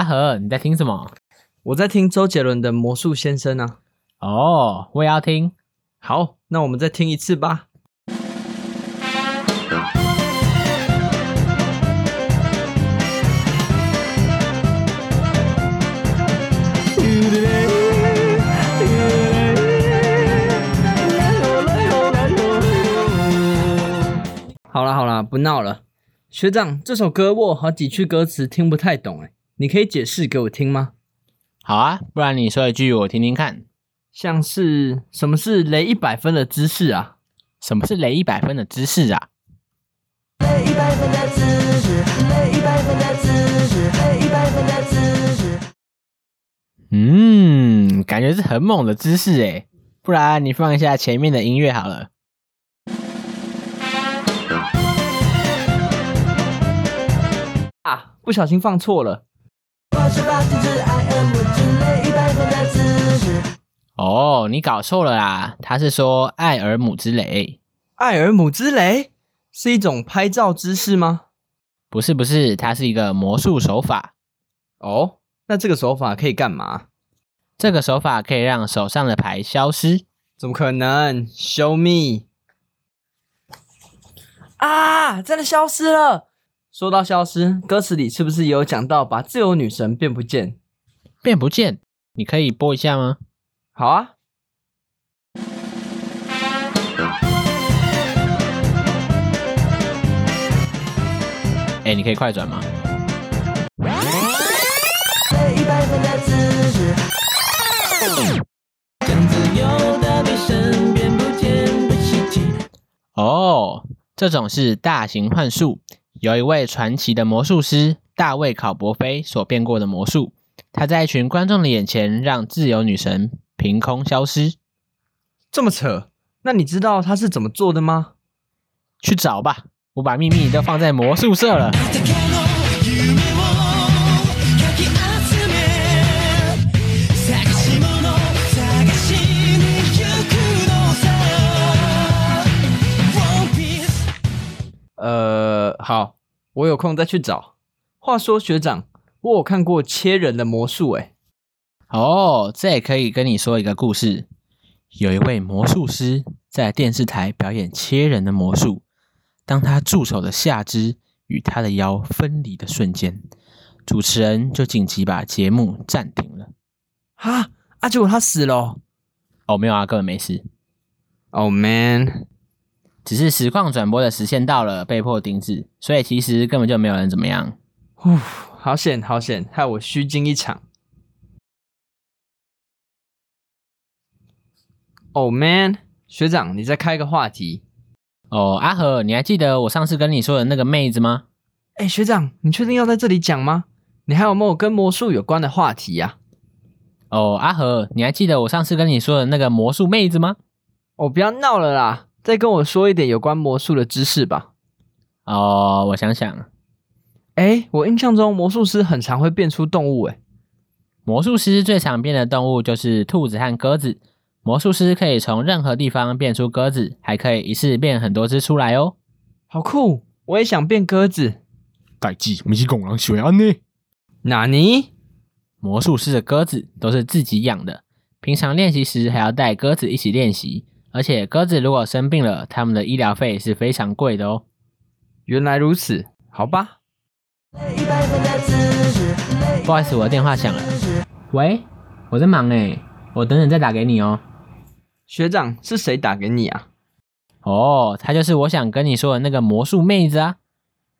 阿和，你在听什么？我在听周杰伦的《魔术先生》啊。哦，我也要听。好，那我们再听一次吧。好了好了，不闹了。学长，这首歌我有好几句歌词听不太懂，哎，你可以解释给我听吗？好啊，不然你说一句我听听看。像是什么是雷一百分的姿势啊？什么是雷一百分的姿势啊？雷一百分的姿势，雷一百分的姿势，雷一百分的姿势。嗯，感觉是很猛的姿势诶。不然你放一下前面的音乐好了。啊，不小心放错了。我是发自之爱而不止雷一百分的姿势。哦，你搞错了啦，他是说艾尔姆之雷。艾尔姆之雷是一种拍照姿势吗？不是不是，它是一个魔术手法。哦，那这个手法可以干嘛？这个手法可以让手上的牌消失。怎么可能？Show me！啊，真的消失了。说到消失，歌词里是不是也有讲到把自由女神变不见？变不见？你可以播一下吗？好啊。哎，你可以快转吗？一百分的姿势。将自由的女神变不见的奇。哦，这种是大型幻术，有一位传奇的魔术师大卫考伯菲所变过的魔术，他在一群观众的眼前让自由女神凭空消失。这么扯？那你知道他是怎么做的吗？去找吧，我把秘密都放在魔术社了。我有空再去找。话说学长，我有看过切人的魔术，诶，哦，这也可以跟你说一个故事。有一位魔术师在电视台表演切人的魔术，当他助手的下肢与他的腰分离的瞬间，主持人就紧急把节目暂停了。哈，啊，结果他死了哦。哦，没有啊，根本没事，Oh man，只是实况转播的时限到了，被迫停止，所以其实根本就没有人怎么样。呼，好险好险，害我虚惊一场。Oh man，学长，你再开个话题。哦，阿和，你还记得我上次跟你说的那个妹子吗？哎，学长，你确定要在这里讲吗？你还有没有跟魔术有关的话题呀、哦，阿和，你还记得我上次跟你说的那个魔术妹子吗？哦，不要闹了啦，再跟我说一点有关魔术的知识吧。哦，我想想，哎，我印象中魔术师很常会变出动物，哎，魔术师最常变的动物就是兔子和鸽子。魔术师可以从任何地方变出鸽子，还可以一次变很多只出来哦。好酷！我也想变鸽子。代志不是公人喜欢安呢。哪尼？魔术师的鸽子都是自己养的，平常练习时还要带鸽子一起练习，而且鸽子如果生病了，他们的医疗费是非常贵的哦。原来如此，好吧。不好意思，我的电话响了。喂，我在忙诶，我等等再打给你哦。学长是谁打给你啊？哦，她就是我想跟你说的那个魔术妹子啊。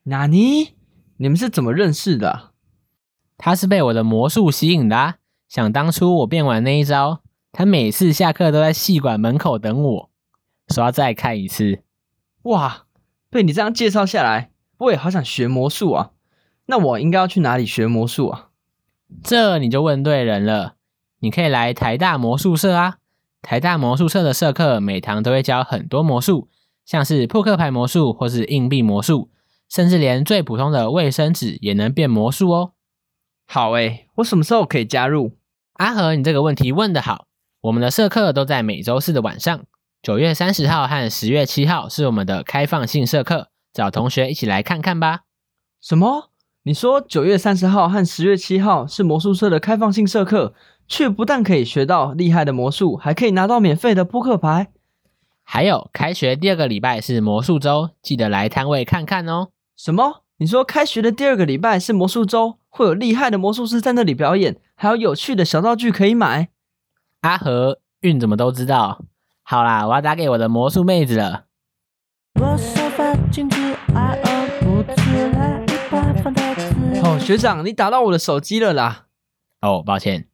纳尼？你们是怎么认识的啊、她是被我的魔术吸引的啊。想当初我变完那一招，她每次下课都在戏馆门口等我，说要再看一次。哇，被你这样介绍下来，我也好想学魔术啊。那我应该要去哪里学魔术啊？这你就问对人了，你可以来台大魔术社啊。台大魔术社的社课每堂都会教很多魔术，像是扑克牌魔术或是硬币魔术，甚至连最普通的卫生纸也能变魔术哦。好诶，我什么时候可以加入？阿和，你这个问题问得好。我们的社课都在每周四的晚上，九月三十号和十月七号是我们的开放性社课，找同学一起来看看吧。什么？你说九月三十号和十月七号是魔术社的开放性社课，却不但可以学到厉害的魔术，还可以拿到免费的扑克牌。还有，开学第二个礼拜是魔术周，记得来摊位看看哦。什么？你说开学的第二个礼拜是魔术周，会有厉害的魔术师在那里表演，还有有趣的小道具可以买？阿和运怎么都知道？好啦，我要打给我的魔术妹子了。哦，学长，你打到我的手机了啦！哦，抱歉。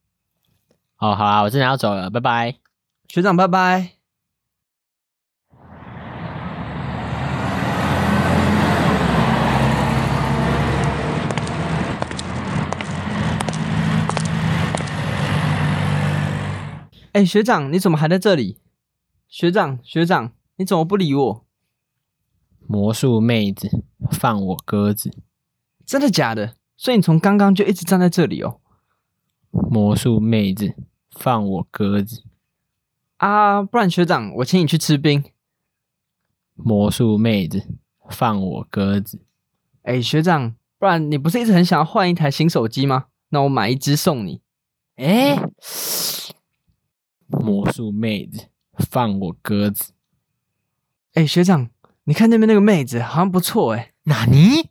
哦，好啦，我真的要走了，拜拜。学长，拜拜。哎，学长，你怎么还在这里？学长，学长，你怎么不理我？魔术妹子，放我鸽子。真的假的？所以你从刚刚就一直站在这里哦？魔术妹子，放我鸽子。啊，不然学长，我请你去吃冰。魔术妹子，放我鸽子。哎，学长，不然你不是一直很想要换一台新手机吗？那我买一只送你。哎，魔术妹子，放我鸽子。哎，学长，你看那边那个妹子好像不错哎，纳尼？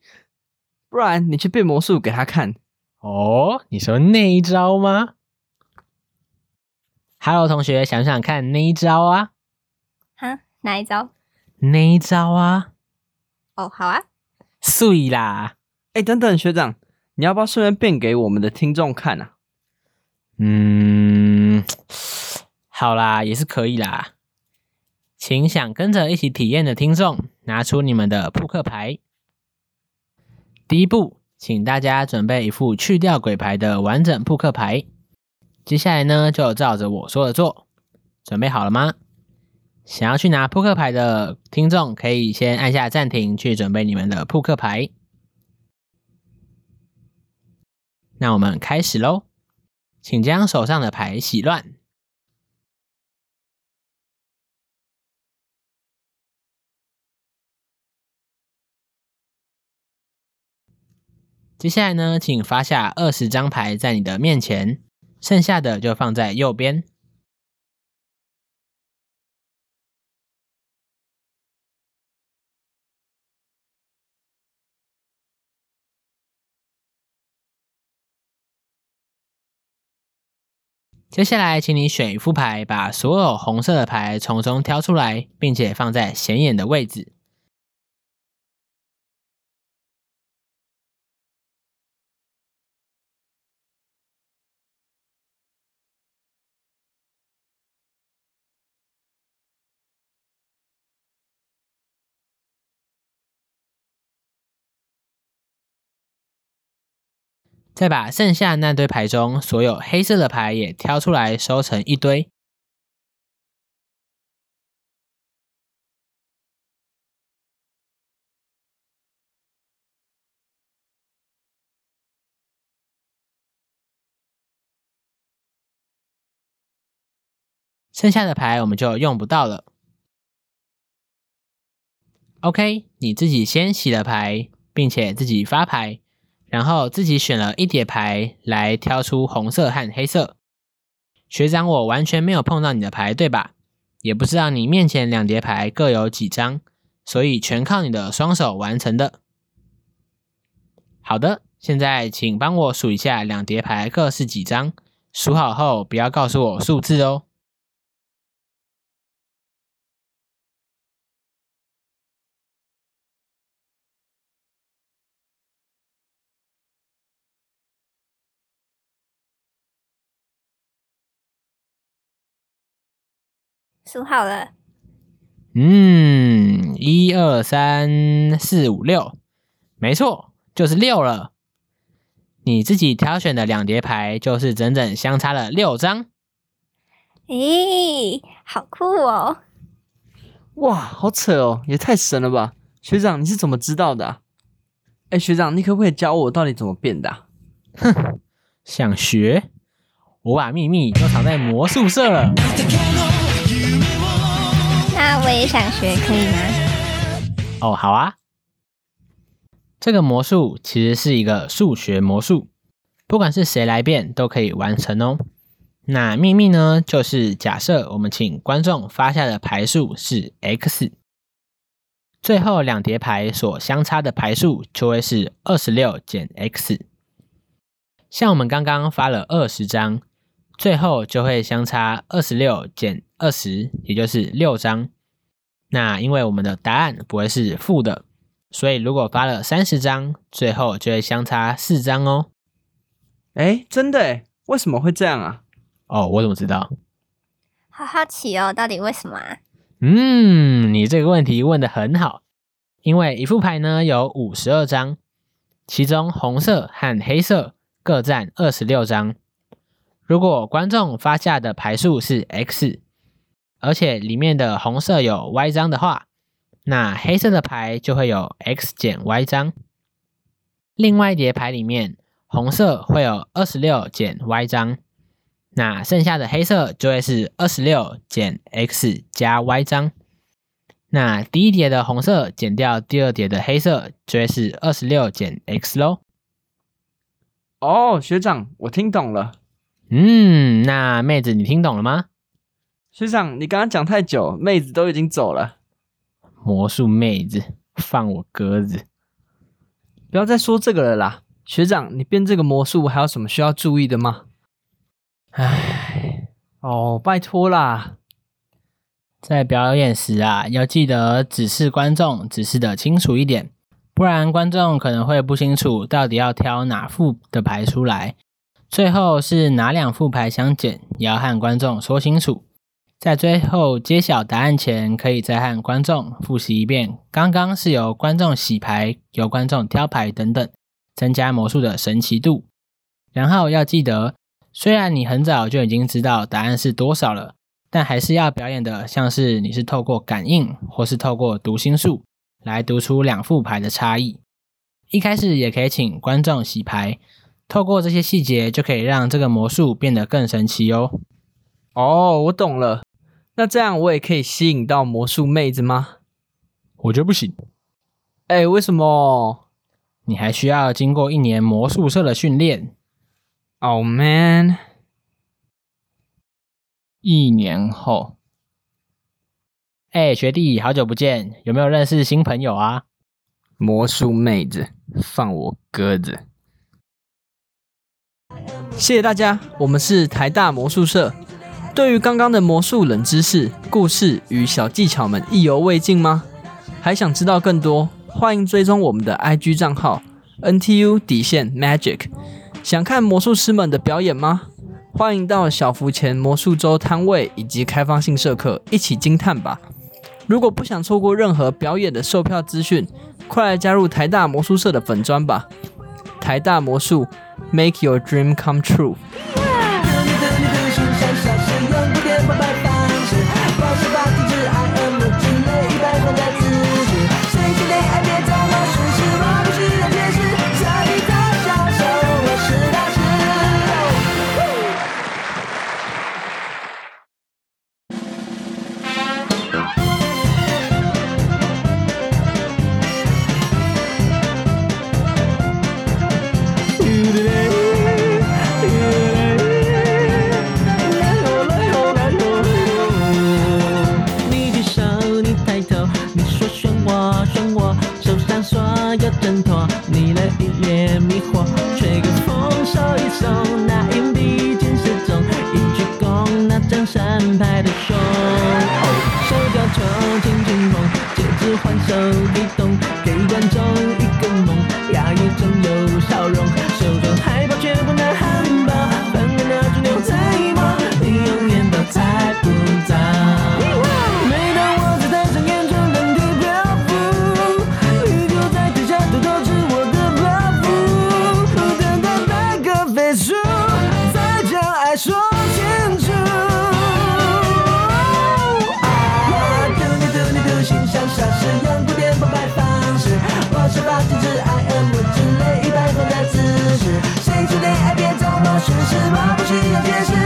不然你去变魔术给她看。哦，你说那一招吗？Hello，同学，想想看那一招啊，哈，哪一招？那一招啊，哦，好啊，碎啦。哎，等等，学长，你要不要顺便变给我们的听众看啊？嗯，好啦，也是可以啦。请想跟着一起体验的听众，拿出你们的扑克牌。第一步，请大家准备一副去掉鬼牌的完整扑克牌。接下来呢，就照着我说的做。准备好了吗？想要去拿扑克牌的听众，可以先按下暂停，去准备你们的扑克牌。那我们开始喽。请将手上的牌洗乱。接下来呢，请发下二十张牌在你的面前，剩下的就放在右边。接下来，请你选一副牌，把所有红色的牌从中挑出来，并且放在显眼的位置。再把剩下那堆牌中所有黑色的牌也挑出来，收成一堆。剩下的牌我们就用不到了。OK，你自己先洗了牌，并且自己发牌。然后自己选了一叠牌来挑出红色和黑色。学长，我完全没有碰到你的牌，对吧？也不知道你面前两叠牌各有几张，所以全靠你的双手完成的。好的，现在请帮我数一下两叠牌各是几张，数好后不要告诉我数字哦。数好了，嗯，一二三四五六，没错，就是六了。你自己挑选的两叠牌，就是整整相差了六张。咦，好酷哦！哇，好扯哦，也太神了吧！学长，你是怎么知道的、啊？哎，学长，你可不可以教我到底怎么变的啊、想学？我把秘密都藏在魔术社了。那我也想学，可以吗？哦，好啊。这个魔术其实是一个数学魔术，不管是谁来变都可以完成哦。那秘密呢，就是假设我们请观众发下的牌数是 x，最后两叠牌所相差的牌数就会是二十六减 x。像我们刚刚发了二十张，最后就会相差二十六减二十，也就是六张。那因为我们的答案不会是负的，所以如果发了三十张，最后就会相差四张哦。哎，真的诶，为什么会这样啊？哦，我怎么知道？好好奇哦，到底为什么啊？嗯，你这个问题问的很好。因为一副牌呢有五十二张，其中红色和黑色各占二十六张。如果观众发下的牌数是 x，而且里面的红色有 y 张的话，那黑色的牌就会有 x 减 y 张。另外一叠牌里面，红色会有二十六减 y 张，那剩下的黑色就会是二十六减 x 加 y 张。那第一叠的红色减掉第二叠的黑色，就会是二十六减 x 喽。哦，学长，我听懂了。嗯，那妹子你听懂了吗？学长，你刚刚讲太久，妹子都已经走了。魔术妹子，放我鸽子！不要再说这个了啦。学长，你变这个魔术还有什么需要注意的吗？唉，哦，拜托啦。在表演时啊，要记得指示观众，指示的清楚一点，不然观众可能会不清楚到底要挑哪副的牌出来。最后是哪两副牌相减，也要和观众说清楚。在最后揭晓答案前，可以再和观众复习一遍。刚刚是由观众洗牌，由观众挑牌等等，增加魔术的神奇度。然后要记得，虽然你很早就已经知道答案是多少了。但还是要表演的，像是你是透过感应，或是透过读心术来读出两副牌的差异。一开始也可以请观众洗牌，透过这些细节，就可以让这个魔术变得更神奇哦。哦，我懂了。那这样我也可以吸引到魔术妹子吗？我觉得不行，哎，为什么你还需要经过一年魔术社的训练。？Oh man！一年后，哎，学弟，好久不见，有没有认识新朋友啊？魔术妹子，放我鸽子！谢谢大家，我们是台大魔术社。对于刚刚的魔术冷知识、故事与小技巧们意犹未尽吗？还想知道更多？欢迎追踪我们的 IG 账号 NTU 底线 Magic。想看魔术师们的表演吗？欢迎到小福前魔术周摊位以及开放性社课一起惊叹吧！如果不想错过任何表演的售票资讯，快来加入台大魔术社的粉砖吧！台大魔术，Make your dream come true。拍的胸，哦，手夹钞，轻轻碰，戒指换手一动，给观众一个梦，压抑中有笑容，手中还包全汉堡，穿的那双牛仔裤，你永远都猜不到。每当我在台上演出，能够漂浮，你就在台下偷偷吃我的泡芙，等待那个飞书，再将爱说。to this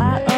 I